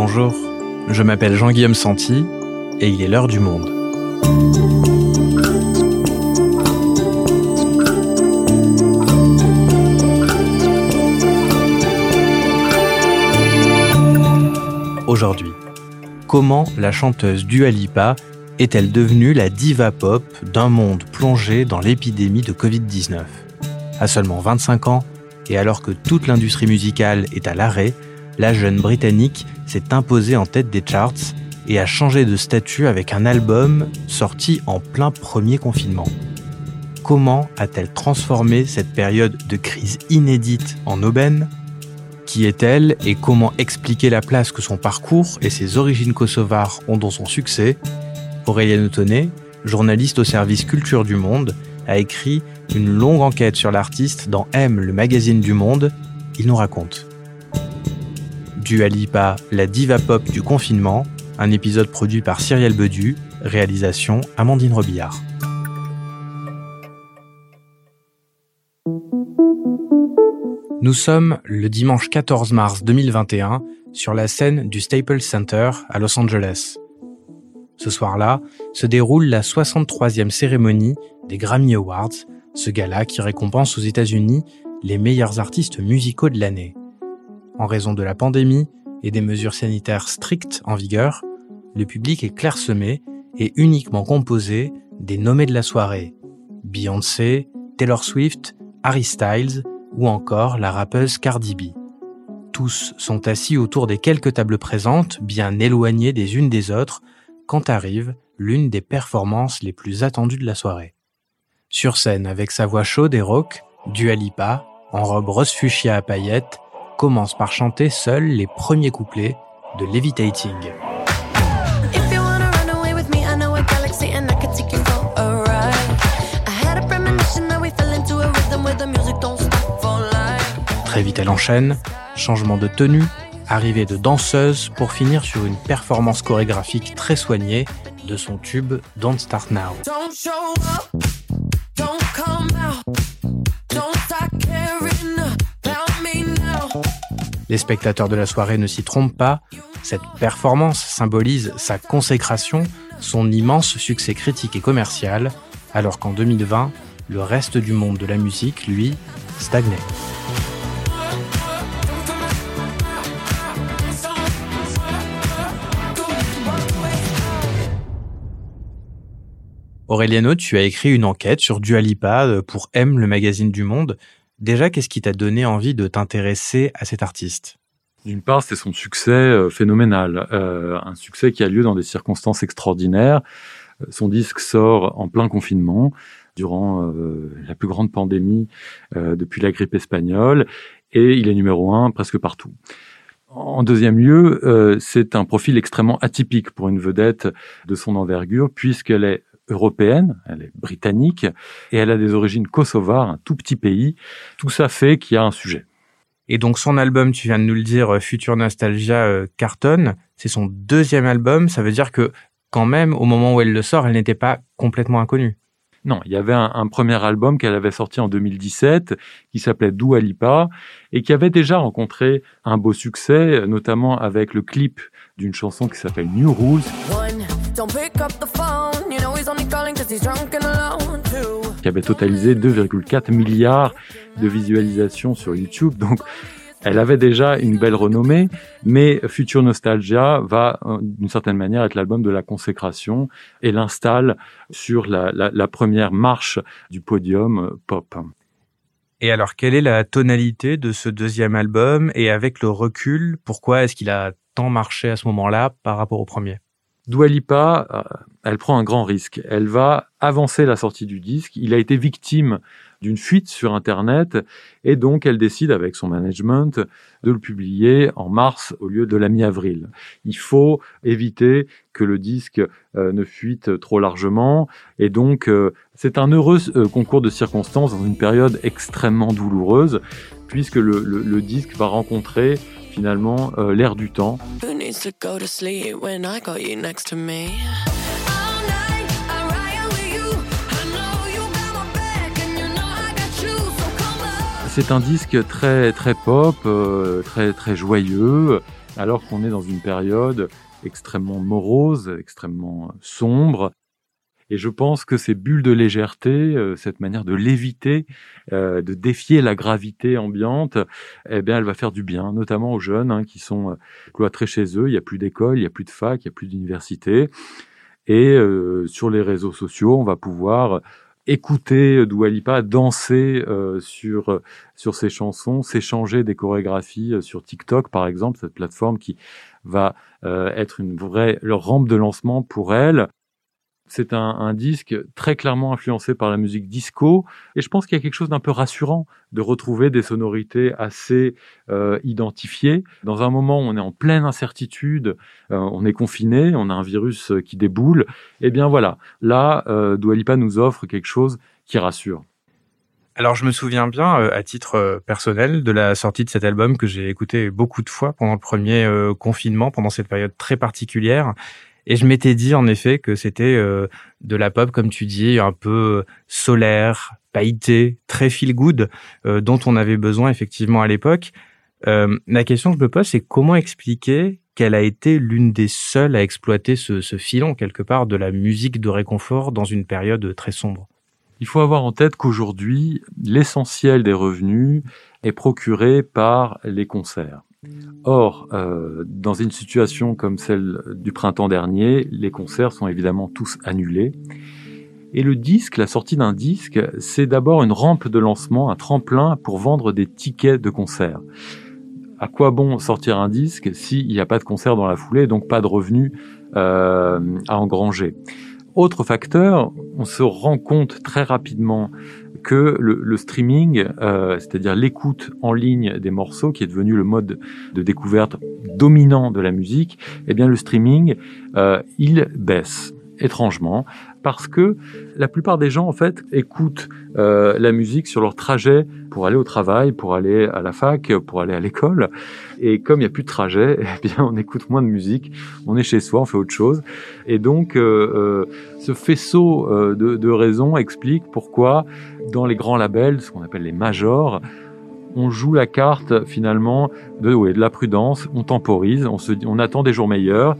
Bonjour, je m'appelle Jean-Guillaume Santi et il est l'heure du monde. Aujourd'hui, comment la chanteuse Dua Lipa est-elle devenue la diva pop d'un monde plongé dans l'épidémie de Covid-19 À seulement 25 ans, et alors que toute l'industrie musicale est à l'arrêt, la jeune Britannique s'est imposée en tête des charts et a changé de statut avec un album sorti en plein premier confinement. Comment a-t-elle transformé cette période de crise inédite en aubaine? Qui est-elle et comment expliquer la place que son parcours et ses origines kosovares ont dans son succès? Aurélien Autonnet, journaliste au service Culture du Monde, a écrit une longue enquête sur l'artiste dans M, le magazine du Monde. Il nous raconte. Dua Lipa, la diva pop du confinement, un épisode produit par Cyrielle Bedu, réalisation Amandine Robillard. Nous sommes le dimanche 14 mars 2021 sur la scène du Staples Center à Los Angeles. Ce soir-là se déroule la 63e cérémonie des Grammy Awards, ce gala qui récompense aux États-Unis les meilleurs artistes musicaux de l'année. En raison de la pandémie et des mesures sanitaires strictes en vigueur, le public est clairsemé et uniquement composé des nommés de la soirée. Beyoncé, Taylor Swift, Harry Styles ou encore la rappeuse Cardi B. Tous sont assis autour des quelques tables présentes, bien éloignées des unes des autres, quand arrive l'une des performances les plus attendues de la soirée. Sur scène avec sa voix chaude et rauque, Dua Lipa, en robe rose fuchsia à paillettes, commence par chanter seul les premiers couplets de Levitating. Très vite elle enchaîne, changement de tenue, arrivée de danseuse pour finir sur une performance chorégraphique très soignée de son tube Don't Start Now. Les spectateurs de la soirée ne s'y trompent pas, cette performance symbolise sa consécration, son immense succès critique et commercial, alors qu'en 2020, le reste du monde de la musique, lui, stagnait. Aureliano, tu as écrit une enquête sur Dualipa euh, pour M, le magazine du Monde. Déjà, qu'est-ce qui t'a donné envie de t'intéresser à cet artiste? D'une part, c'est son succès euh, phénoménal, euh, un succès qui a lieu dans des circonstances extraordinaires. Son disque sort en plein confinement, durant la plus grande pandémie depuis la grippe espagnole, et il est numéro un presque partout. En deuxième lieu, c'est un profil extrêmement atypique pour une vedette de son envergure, puisqu'elle est européenne, elle est britannique, et elle a des origines kosovares, un tout petit pays. Tout ça fait qu'il y a un sujet. Et donc son album, tu viens de nous le dire, euh, Future Nostalgia euh, cartonne. C'est son deuxième album. Ça veut dire que quand même, au moment où elle le sort, elle n'était pas complètement inconnue. Non, il y avait un, premier album qu'elle avait sorti en 2017 qui s'appelait Dua Lipa et qui avait déjà rencontré un beau succès, notamment avec le clip d'une chanson qui s'appelle New Rules. Qui avait totalisé 2,4 milliards de visualisations sur YouTube. Donc, elle avait déjà une belle renommée, mais Future Nostalgia va, euh, d'une certaine manière, être l'album de la consécration et l'installe sur la, la première marche du podium euh, pop. Et alors, quelle est la tonalité de ce deuxième album? Et avec le recul, pourquoi est-ce qu'il a tant marché à ce moment-là par rapport au premier Doualipa, euh, elle prend un grand risque. Elle va avancer la sortie du disque. Il a été victime d'une fuite sur Internet et donc elle décide avec son management de le publier en mars au lieu de la mi-avril. Il faut éviter que le disque euh, ne fuite trop largement et donc euh, c'est un heureux concours de circonstances dans une période extrêmement douloureuse puisque le disque va rencontrer finalement euh, l'air du temps. C'est un disque très très pop, euh, très très joyeux. alors qu'on est dans une période extrêmement morose, extrêmement sombre. Et je pense que ces bulles de légèreté, euh, cette manière de léviter, euh, de défier la gravité ambiante, eh bien, elle va faire du bien, notamment aux jeunes hein, qui sont euh, cloîtrés chez eux. Il n'y a plus d'école, il n'y a plus de fac, il n'y a plus d'université. Et sur les réseaux sociaux, on va pouvoir écouter Dua Lipa danser sur sur ses chansons, s'échanger des chorégraphies sur TikTok par exemple, cette plateforme qui va être une vraie rampe de lancement pour elle. C'est un, disque très clairement influencé par la musique disco, et je pense qu'il y a quelque chose d'un peu rassurant de retrouver des sonorités assez euh, identifiées. Dans un moment où on est en pleine incertitude, euh, on est confiné, on a un virus qui déboule, et eh bien voilà, là, euh, Dua Lipa nous offre quelque chose qui rassure. Alors je me souviens bien, à titre personnel, de la sortie de cet album que j'ai écouté beaucoup de fois pendant le premier confinement, pendant cette période très particulière. Et je m'étais dit en effet que c'était euh, de la pop, comme tu dis, un peu solaire, pailleté, très feel good, euh, dont on avait besoin effectivement à l'époque. Euh, la question que je me pose, c'est comment expliquer qu'elle a été l'une des seules à exploiter ce filon quelque part de la musique de réconfort dans une période très sombre? Il faut avoir en tête qu'aujourd'hui, l'essentiel des revenus est procuré par les concerts. Or, euh, dans une situation comme celle du printemps dernier, les concerts sont évidemment tous annulés. Et le disque, la sortie d'un disque, c'est d'abord une rampe de lancement, un tremplin pour vendre des tickets de concert. À quoi bon sortir un disque s'il n'y a pas de concert dans la foulée, donc pas de revenus euh, à engranger? Autre facteur, on se rend compte très rapidement que le, streaming, euh, c'est-à-dire l'écoute en ligne des morceaux, qui est devenu le mode de découverte dominant de la musique, eh bien le streaming, euh, il baisse étrangement parce que la plupart des gens en fait écoutent euh, la musique sur leur trajet pour aller au travail, pour aller à la fac, pour aller à l'école. Et comme il n'y a plus de trajet, eh bien on écoute moins de musique, on est chez soi, on fait autre chose. Et donc euh, euh ce faisceau de, raisons explique pourquoi dans les grands labels, ce qu'on appelle les majors, on joue la carte finalement de, la prudence, on temporise, on, se, on attend des jours meilleurs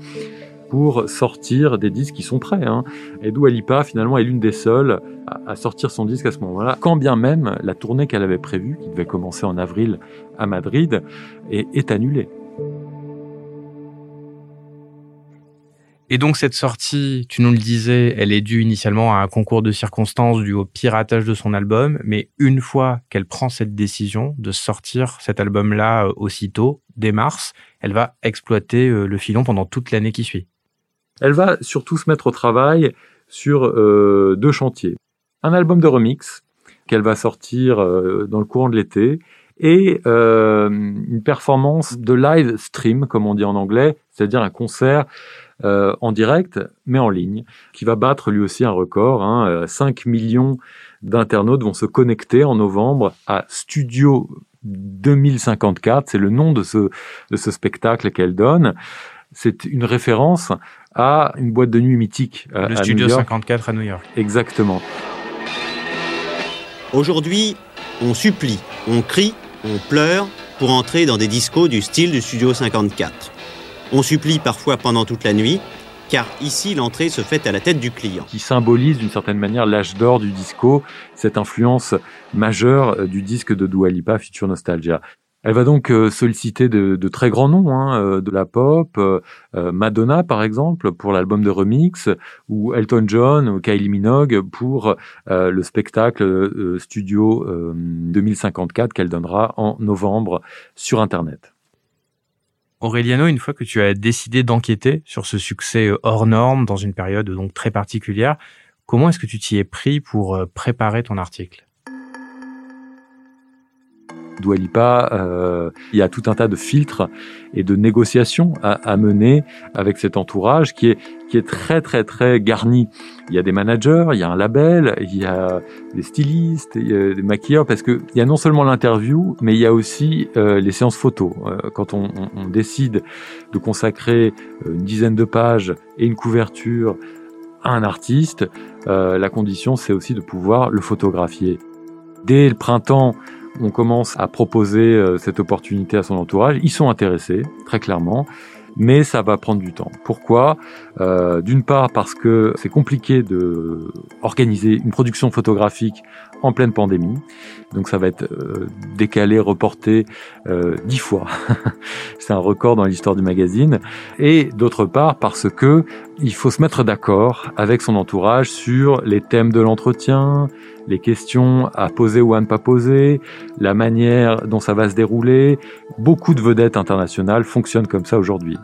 pour sortir des disques qui sont prêts. Hein. Et Dua Lipa, finalement, est l'une des seules à, sortir son disque à ce moment-là, quand bien même la tournée qu'elle avait prévue, qui devait commencer en avril à Madrid, est, est annulée. Et donc cette sortie, tu nous le disais, elle est due initialement à un concours de circonstances dû au piratage de son album, mais une fois qu'elle prend cette décision de sortir cet album-là euh, aussitôt, dès mars, elle va exploiter euh, le filon pendant toute l'année qui suit. Elle va surtout se mettre au travail sur euh, deux chantiers. Un album de remix qu'elle va sortir euh, dans le courant de l'été et euh, une performance de live stream, comme on dit en anglais, c'est-à-dire un concert euh, en direct, mais en ligne, qui va battre lui aussi un record. Hein, 5 millions d'internautes vont se connecter en novembre à Studio 2054, c'est le nom de ce, de ce spectacle qu'elle donne. C'est une référence à une boîte de nuit mythique. Le Studio 54 à New York. Exactement. Aujourd'hui, on supplie, on crie, on pleure pour entrer dans des discos du style du Studio 54. On supplie parfois pendant toute la nuit, car ici l'entrée se fait à la tête du client. Qui symbolise d'une certaine manière l'âge d'or du disco, cette influence majeure euh, du disque de Dua Lipa, Future Nostalgia. Elle va donc euh, solliciter de, très grands noms hein, euh, de la pop, Madonna par exemple pour l'album de remix, ou Elton John ou Kylie Minogue pour le spectacle Studio 2054 qu'elle donnera en novembre sur Internet. Aureliano, une fois que tu as décidé d'enquêter sur ce succès euh, hors norme dans une période donc très particulière, comment est-ce que tu t'y es pris pour euh, préparer ton article? Doualipa, euh, il y a tout un tas de filtres et de négociations à, mener avec cet entourage qui est qui est très très très garni. Il y a des managers, il y a un label, il y a des stylistes, il y a des maquilleurs, parce que il y a non seulement l'interview, mais il y a aussi euh, les séances photos. Euh, quand on, on, décide de consacrer euh, une dizaine de pages et une couverture à un artiste, la condition c'est aussi de pouvoir le photographier. Dès le printemps, on commence à proposer cette opportunité à son entourage. Ils sont intéressés, très clairement mais ça va prendre du temps. Pourquoi? Euh, D'une part parce que c'est compliqué de organiser une production photographique en pleine pandémie, donc ça va être euh, décalé, reporté euh, dix fois. c'est un record dans l'histoire du magazine. Et d'autre part parce que il faut se mettre d'accord avec son entourage sur les thèmes de l'entretien, les questions à poser ou à ne pas poser, la manière dont ça va se dérouler. Beaucoup de vedettes internationales fonctionnent comme ça aujourd'hui.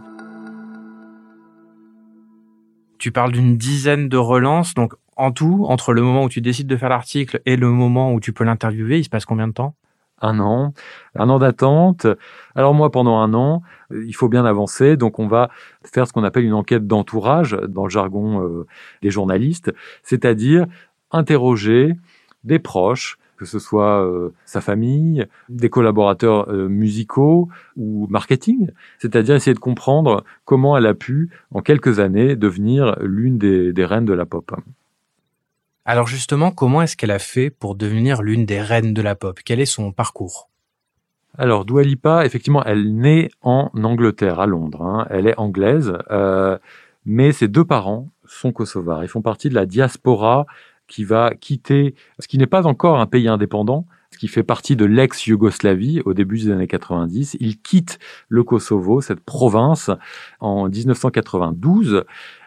Tu parles d'une dizaine de relances, donc en tout, entre le moment où tu décides de faire l'article et le moment où tu peux l'interviewer, il se passe combien de temps? Un an, un an d'attente. Alors moi, pendant un an, euh, il faut bien avancer, donc on va faire ce qu'on appelle une enquête d'entourage dans le jargon euh, des journalistes, c'est-à-dire interroger des proches, que ce soit euh, sa famille, des collaborateurs musicaux ou marketing, c'est-à-dire essayer de comprendre comment elle a pu, en quelques années, devenir l'une des reines de la pop. Alors justement, comment est-ce qu'elle a fait pour devenir l'une des reines de la pop? Quel est son parcours? Alors, Dua Lipa, effectivement, elle naît en Angleterre, à Londres. Hein. Elle est anglaise, euh, mais ses deux parents sont kosovars. Ils font partie de la diaspora qui va quitter ce qui n'est pas encore un pays indépendant, ce qui fait partie de l'ex-Yougoslavie au début des années 90. Il quitte le Kosovo, cette province, en 1992,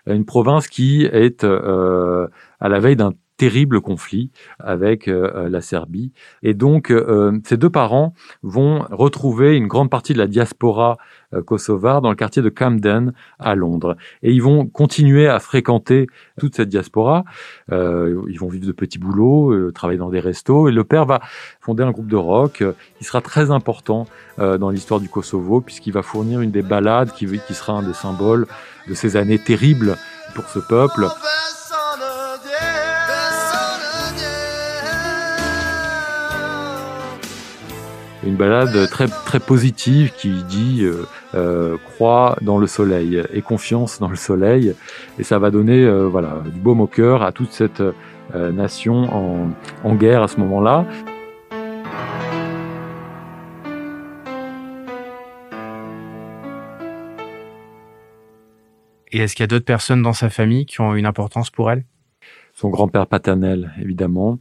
une province qui est euh, à la veille d'un terrible conflit avec euh, la Serbie. Et donc, euh, ces deux parents vont retrouver une grande partie de la diaspora euh, kosovare dans le quartier de Camden à Londres. Et ils vont continuer à fréquenter toute cette diaspora. ils vont vivre de petits boulots, travailler dans des restos. Et le père va fonder un groupe de rock qui sera très important dans l'histoire du Kosovo, puisqu'il va fournir une des ballades qui, qui sera un des symboles de ces années terribles pour ce peuple. Une balade très très positive qui dit euh, euh, crois dans le soleil et confiance dans le soleil et ça va donner euh, voilà du baume au cœur à toute cette nation en, en guerre à ce moment-là. Et est-ce qu'il y a d'autres personnes dans sa famille qui ont une importance pour elle? Son grand-père paternel, évidemment.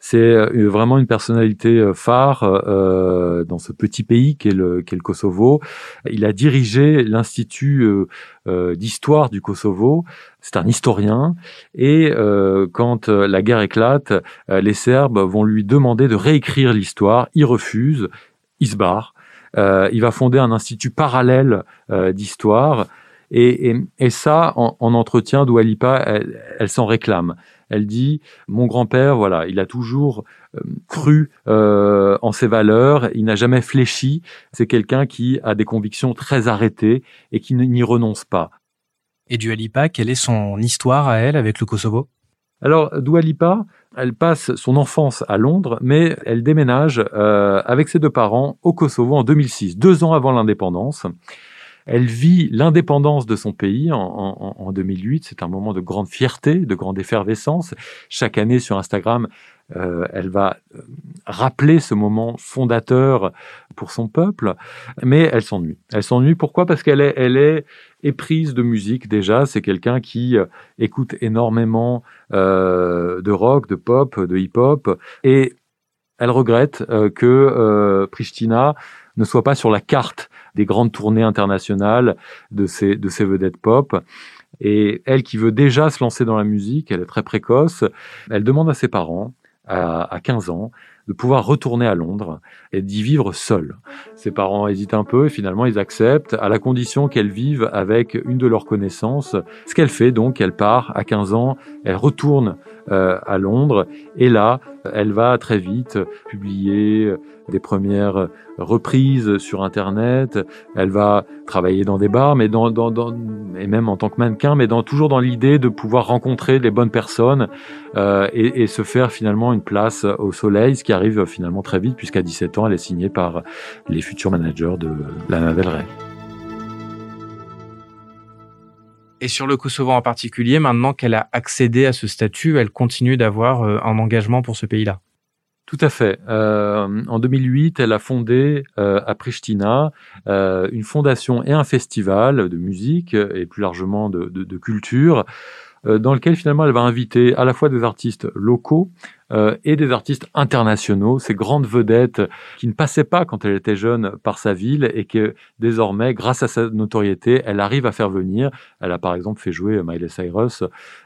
C'est euh, vraiment une personnalité euh, phare euh, dans ce petit pays qu'est le, le Kosovo. Il a dirigé l'Institut d'histoire du Kosovo. C'est un historien. Et quand la guerre éclate, les Serbes vont lui demander de réécrire l'histoire. Il refuse. Il se barre. il va fonder un institut parallèle d'histoire. Et, et, ça, en, en entretien, Doualipa, elle s'en réclame. Elle dit mon grand-père, voilà, il a toujours euh, cru euh, en ses valeurs, il n'a jamais fléchi. C'est quelqu'un qui a des convictions très arrêtées et qui n'y renonce pas. Et Dualipa, quelle est son histoire à elle avec le Kosovo? Alors, Doualipa, elle passe son enfance à Londres, mais elle déménage euh, avec ses deux parents au Kosovo en 2006, deux ans avant l'indépendance. Elle vit l'indépendance de son pays en, 2008. C'est un moment de grande fierté, de grande effervescence. Chaque année sur Instagram, euh, elle va euh, rappeler ce moment fondateur pour son peuple, mais elle s'ennuie. Elle s'ennuie pourquoi? Parce qu'elle est, elle est éprise de musique déjà. C'est quelqu'un qui euh, écoute énormément de rock, de pop, de hip-hop, et elle regrette que Pristina ne soit pas sur la carte des grandes tournées internationales de ces, de ces vedettes pop. Et elle qui veut déjà se lancer dans la musique, elle est très précoce, elle demande à ses parents, à, à 15 ans, de pouvoir retourner à Londres et d'y vivre seule. Ses parents hésitent un peu et finalement ils acceptent à la condition qu'elle vive avec une de leurs connaissances. Ce qu'elle fait donc, elle part à 15 ans, elle retourne euh, à Londres et là, elle va très vite publier des premières reprises sur Internet. Elle va travailler dans des bars, mais dans, dans, dans et même en tant que mannequin, mais dans, toujours dans l'idée de pouvoir rencontrer les bonnes personnes euh, et, et, se faire finalement une place au soleil, ce qui arrive finalement très vite, puisqu'à 17 ans, elle est signée par les futurs managers de Lana Del Rey. Et sur le Kosovo en particulier, maintenant qu'elle a accédé à ce statut, elle continue d'avoir euh, un engagement pour ce pays-là. Tout à fait. Euh, en 2008, elle a fondé euh, à Pristina euh, une fondation et un festival de musique et plus largement de, de, de culture euh, dans lequel finalement elle va inviter à la fois des artistes locaux euh, et des artistes internationaux, ces grandes vedettes qui ne passaient pas quand elle était jeune par sa ville et que désormais, grâce à sa notoriété, elle arrive à faire venir. Elle a par exemple fait jouer Miley Cyrus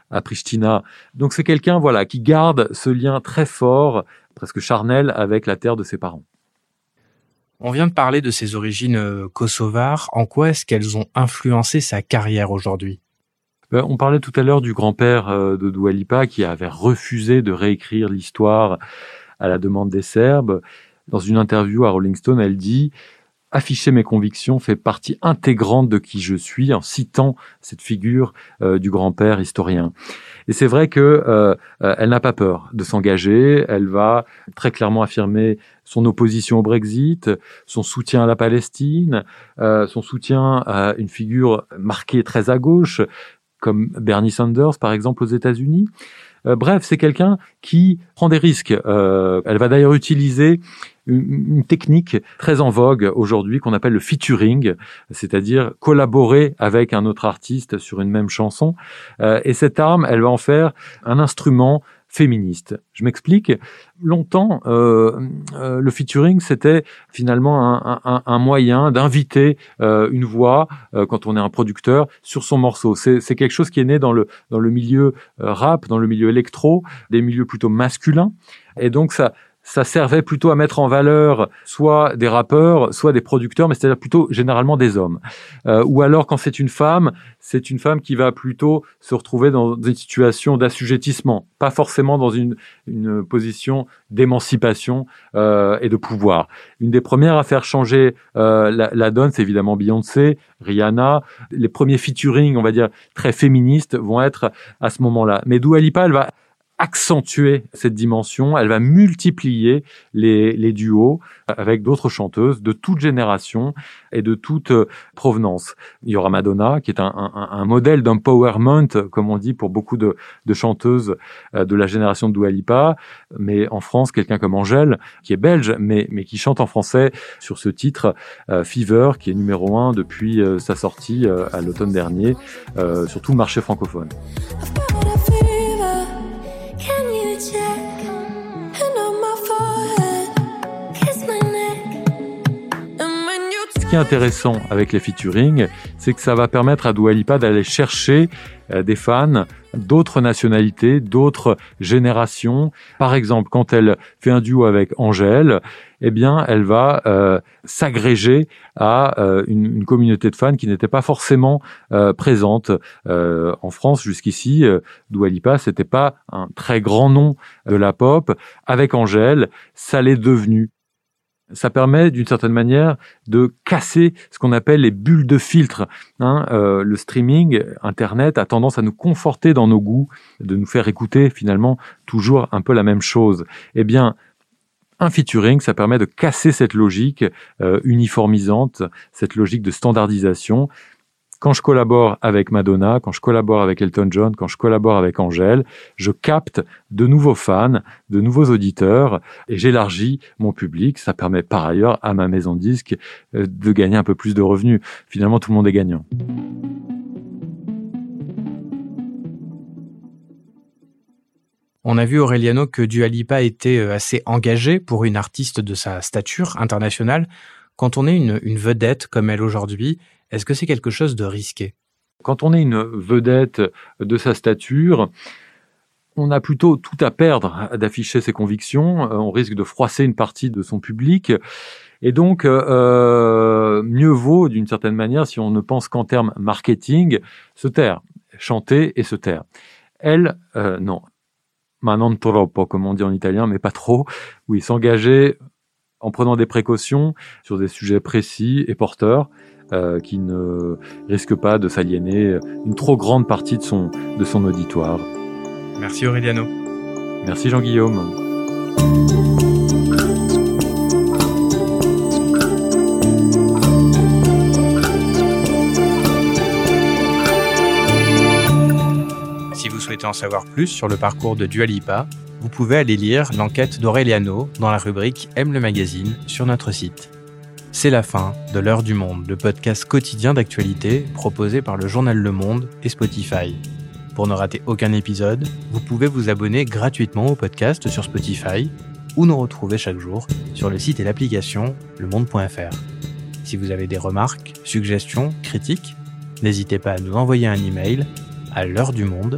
à Pristina. Donc c'est quelqu'un voilà qui garde ce lien très fort, presque charnel, avec la terre de ses parents. On vient de parler de ses origines euh, kosovares. En quoi est-ce qu'elles ont influencé sa carrière aujourd'hui? Ben, on parlait tout à l'heure du grand-père euh, de Doualipa qui avait refusé de réécrire l'histoire à la demande des Serbes. Dans une interview à Rolling Stone, elle dit afficher mes convictions fait partie intégrante de qui je suis en citant cette figure euh, du grand-père historien. Et c'est vrai que euh, n'a pas peur de s'engager. Elle va très clairement affirmer son opposition au Brexit, son soutien à la Palestine, son soutien à une figure marquée très à gauche, comme Bernie Sanders par exemple aux États-Unis. Euh, bref, c'est quelqu'un qui prend des risques. Euh, elle va d'ailleurs utiliser une, technique très en vogue aujourd'hui qu'on appelle le featuring, c'est-à-dire collaborer avec un autre artiste sur une même chanson. Euh, et cette arme, elle va en faire un instrument féministe. Je m'explique. Longtemps, euh, euh, le featuring, c'était finalement un, un, un moyen d'inviter euh, une voix, euh, quand on est un producteur, sur son morceau. C'est quelque chose qui est né dans le, dans le milieu euh, rap, dans le milieu électro, des milieux plutôt masculins. Et donc, ça, ça servait plutôt à mettre en valeur soit des rappeurs, soit des producteurs, mais c'est-à-dire plutôt généralement des hommes. Euh, ou alors quand c'est une femme, c'est une femme qui va plutôt se retrouver dans une situation d'assujettissement, pas forcément dans une, une position d'émancipation euh, et de pouvoir. Une des premières à faire changer euh, la, la, donne, c'est évidemment Beyoncé, Rihanna. Les premiers featuring, on va dire, très féministes vont être à ce moment-là. Mais Dua Lipa, elle va accentuer cette dimension, elle va multiplier les, les duos avec d'autres chanteuses de toute génération et de toute euh, provenance. Il y aura Madonna, qui est un, un, un modèle d'empowerment, comme on dit pour beaucoup de, de, chanteuses euh, de la génération de Dua Lipa, mais en France, quelqu'un comme Angèle, qui est belge, mais, mais qui chante en français sur ce titre euh, Fever, qui est numéro un depuis sa sortie à l'automne dernier euh, sur tout le marché francophone. Intéressant avec les featuring, c'est que ça va permettre à Dua Lipa d'aller chercher euh, des fans d'autres nationalités, d'autres générations. Par exemple, quand elle fait un duo avec Angèle, eh bien, elle va euh, s'agréger à euh, une, communauté de fans qui n'était pas forcément présente en France jusqu'ici. Dua Lipa, c'était pas un très grand nom de la pop. Avec Angèle, ça l'est devenu ça permet d'une certaine manière de casser ce qu'on appelle les bulles de filtre. Hein. Euh, le streaming, Internet, a tendance à nous conforter dans nos goûts, de nous faire écouter finalement toujours un peu la même chose. Eh bien, un featuring, ça permet de casser cette logique euh, uniformisante, cette logique de standardisation, quand je collabore avec Madonna, quand je collabore avec Elton John, quand je collabore avec Angèle, je capte de nouveaux fans, de nouveaux auditeurs et j'élargis mon public. Ça permet par ailleurs à ma maison de disque euh, de gagner un peu plus de revenus. Finalement, tout le monde est gagnant. On a vu Aureliano que Dua Lipa était euh, assez engagé pour une artiste de sa stature internationale. Quand on est une, vedette comme elle aujourd'hui, est-ce que c'est quelque chose de risqué? Quand on est une vedette de sa stature, on a plutôt tout à perdre d'afficher ses convictions. Euh, on risque de froisser une partie de son public. Et donc, euh, mieux vaut, d'une certaine manière, si on ne pense qu'en termes marketing, se taire, chanter et se taire. Elle, euh, non. Ma non troppo, comme on dit en italien, mais pas trop. Oui, s'engager en prenant des précautions sur des sujets précis et porteurs euh, qui ne risque pas de s'aliéner une trop grande partie de son, de son auditoire. Merci Aureliano. Merci Jean-Guillaume. Souhaitez en savoir plus sur le parcours de Dualipa, vous pouvez aller lire l'enquête d'Aureliano dans la rubrique Aime le magazine sur notre site. C'est la fin de L'heure du monde, le podcast quotidien d'actualité proposé par le journal Le Monde et Spotify. Pour ne rater aucun épisode, vous pouvez vous abonner gratuitement au podcast sur Spotify ou nous retrouver chaque jour sur le site et l'application lemonde.fr. Si vous avez des remarques, suggestions, critiques, n'hésitez pas à nous envoyer un email à l'heure du monde